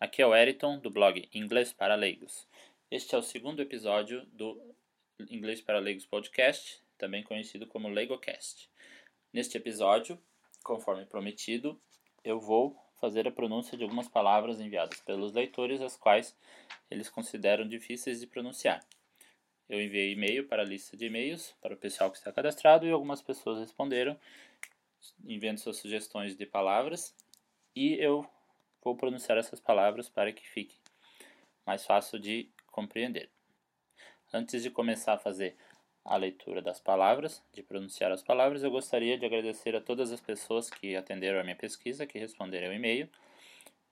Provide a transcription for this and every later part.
Aqui é o Eriton, do blog Inglês para Leigos. Este é o segundo episódio do Inglês para Leigos Podcast, também conhecido como LegoCast. Neste episódio, conforme prometido, eu vou fazer a pronúncia de algumas palavras enviadas pelos leitores, as quais eles consideram difíceis de pronunciar. Eu enviei e-mail para a lista de e-mails para o pessoal que está cadastrado e algumas pessoas responderam enviando suas sugestões de palavras e eu vou pronunciar essas palavras para que fique mais fácil de compreender. Antes de começar a fazer a leitura das palavras, de pronunciar as palavras, eu gostaria de agradecer a todas as pessoas que atenderam a minha pesquisa, que responderam o e-mail.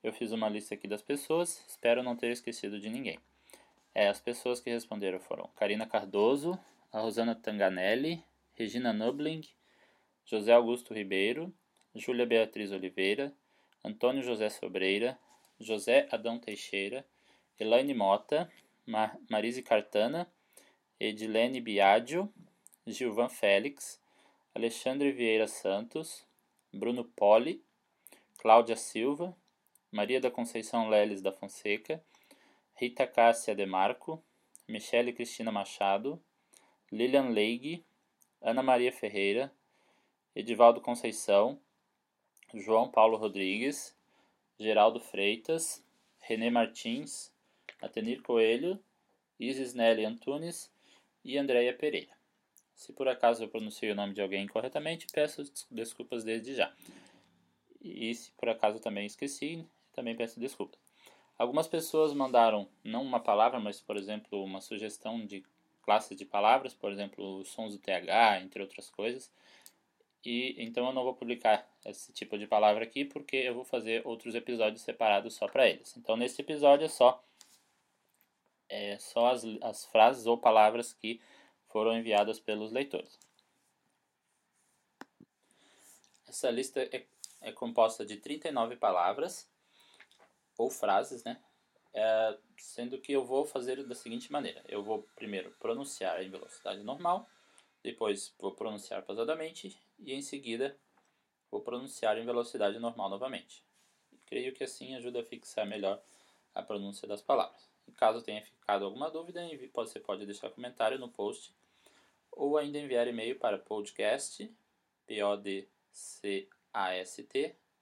Eu fiz uma lista aqui das pessoas, espero não ter esquecido de ninguém. É, as pessoas que responderam foram Karina Cardoso, a Rosana Tanganelli, Regina Nubling, José Augusto Ribeiro, Júlia Beatriz Oliveira, Antônio José Sobreira, José Adão Teixeira, Elaine Mota, Mar Marise Cartana, Edilene Biadio, Gilvan Félix, Alexandre Vieira Santos, Bruno Poli, Cláudia Silva, Maria da Conceição Leles da Fonseca, Rita Cássia Demarco, Michele Cristina Machado, Lilian Leig, Ana Maria Ferreira, Edivaldo Conceição, João Paulo Rodrigues, Geraldo Freitas, René Martins, Atenir Coelho, Isis Nelly Antunes e Andréia Pereira. Se por acaso eu pronunciei o nome de alguém incorretamente, peço desculpas desde já. E se por acaso também esqueci, também peço desculpas. Algumas pessoas mandaram não uma palavra, mas por exemplo uma sugestão de classes de palavras, por exemplo, sons do TH, entre outras coisas. E então eu não vou publicar esse tipo de palavra aqui porque eu vou fazer outros episódios separados só para eles. Então nesse episódio é só é só as, as frases ou palavras que foram enviadas pelos leitores. Essa lista é, é composta de 39 palavras ou frases, né? É, sendo que eu vou fazer da seguinte maneira: eu vou primeiro pronunciar em velocidade normal depois vou pronunciar pausadamente e em seguida vou pronunciar em velocidade normal novamente. creio que assim ajuda a fixar melhor a pronúncia das palavras. E caso tenha ficado alguma dúvida, você pode deixar comentário no post ou ainda enviar e-mail para podcast, P-O-D-C-A-S-T,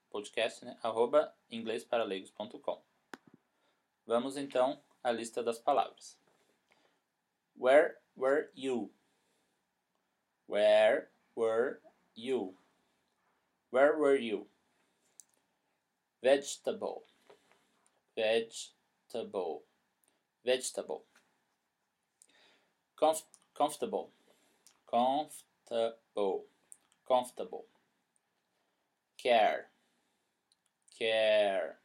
podcast, né, arroba inglêsparalegos.com. Vamos então à lista das palavras. Where were you? Where were you? Where were you? Vegetable. Vegetable. Vegetable. Comf comfortable. Comfortable. Comfortable. Care. Care.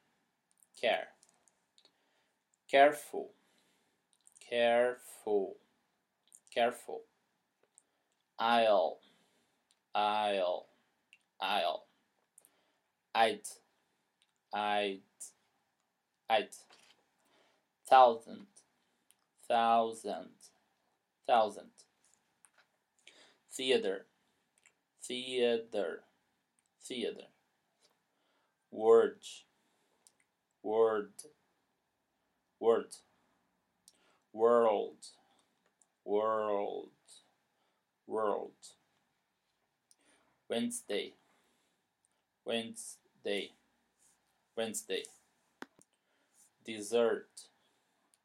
Care. Careful. Careful. Careful I'll, I'll, I'll, I'd, I'd, I'd, thousand, thousand, thousand, theater, theater, theater, word, word, word, world, world world Wednesday. Wednesday. Wednesday. Dessert.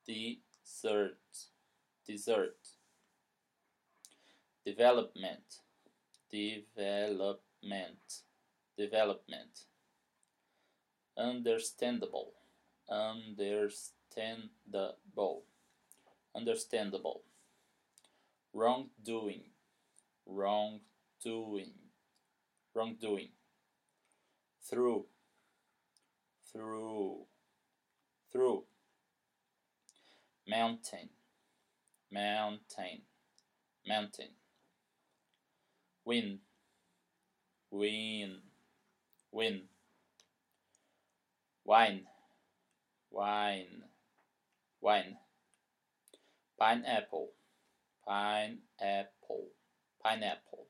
Dessert. Dessert. Development. Development. Development. Understandable. Understandable. Understandable. Wrongdoing. Wrongdoing, wrongdoing, through, through, through, mountain, mountain, mountain, win, win, win, wine, wine, wine, pineapple, pineapple pineapple.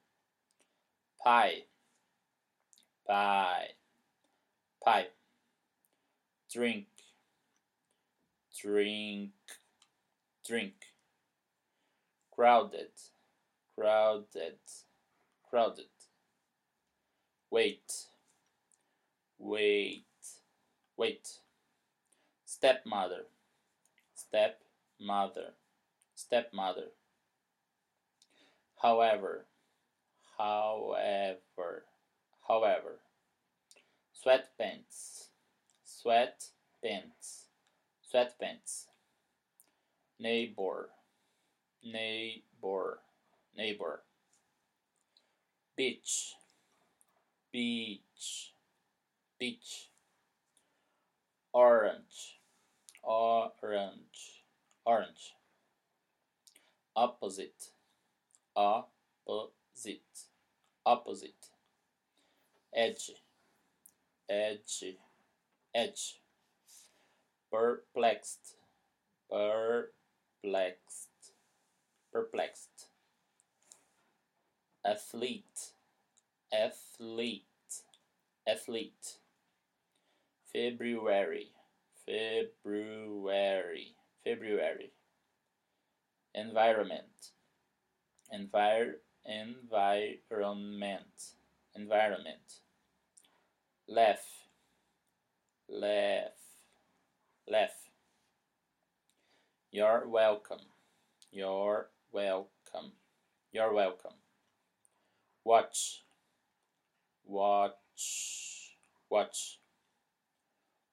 Pie pie pie drink. Drink, drink. Crowded, crowded, crowded. Wait, wait, wait. Stepmother, stepmother, stepmother. However, however, however. Sweatpants, sweatpants, sweatpants. Neighbor, neighbor, neighbor. Beach, beach, beach. Orange, orange, orange. Opposite, opposite, opposite. Edge, edge, edge. Perplexed, perplexed, perplexed. Athlete, athlete, athlete. February, February, February. Environment, envir, environment, environment. Laugh, laugh, laugh. You're welcome, you're welcome, you're welcome. Watch, watch, watch.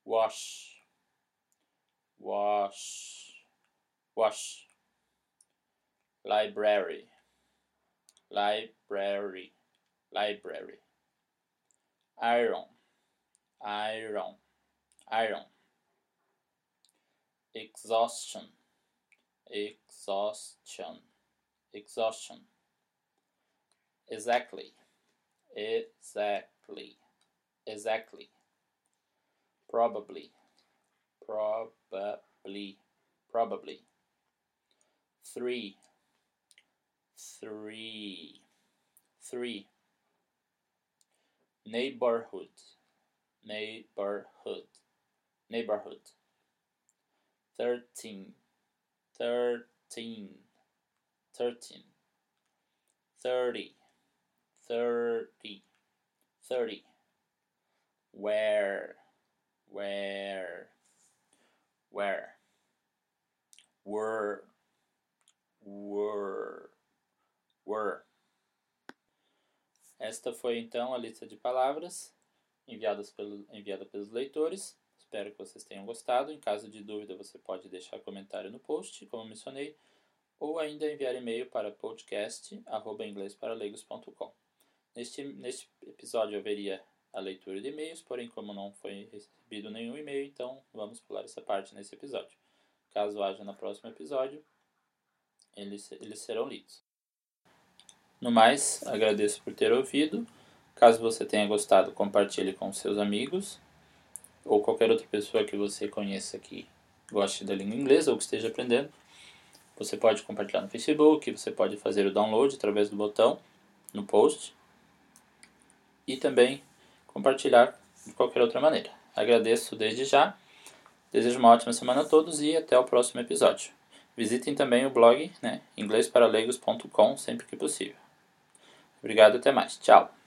Wash, wash, wash. Library, library, library. Iron, iron, iron. Exhaustion, exhaustion, exhaustion. Exactly, exactly, exactly. Probably, probably, probably. Three, three, three. Neighborhood, neighborhood, neighborhood. Thirteen, thirteen, thirteen. Thirty, thirty, thirty. Where, where, where. Were, were, were. Esta foi então a lista de palavras enviadas pelo, enviada pelos leitores. Espero que vocês tenham gostado. Em caso de dúvida, você pode deixar comentário no post, como mencionei, ou ainda enviar e-mail para podcast.inglesparaleigos.com. Neste, neste episódio haveria a leitura de e-mails, porém, como não foi recebido nenhum e-mail, então vamos pular essa parte nesse episódio. Caso haja no próximo episódio, eles, eles serão lidos. No mais, agradeço por ter ouvido. Caso você tenha gostado, compartilhe com seus amigos ou qualquer outra pessoa que você conheça que goste da língua inglesa ou que esteja aprendendo. Você pode compartilhar no Facebook, você pode fazer o download através do botão no post e também compartilhar de qualquer outra maneira. Agradeço desde já, desejo uma ótima semana a todos e até o próximo episódio. Visitem também o blog né, sempre que possível. Obrigado até mais. Tchau.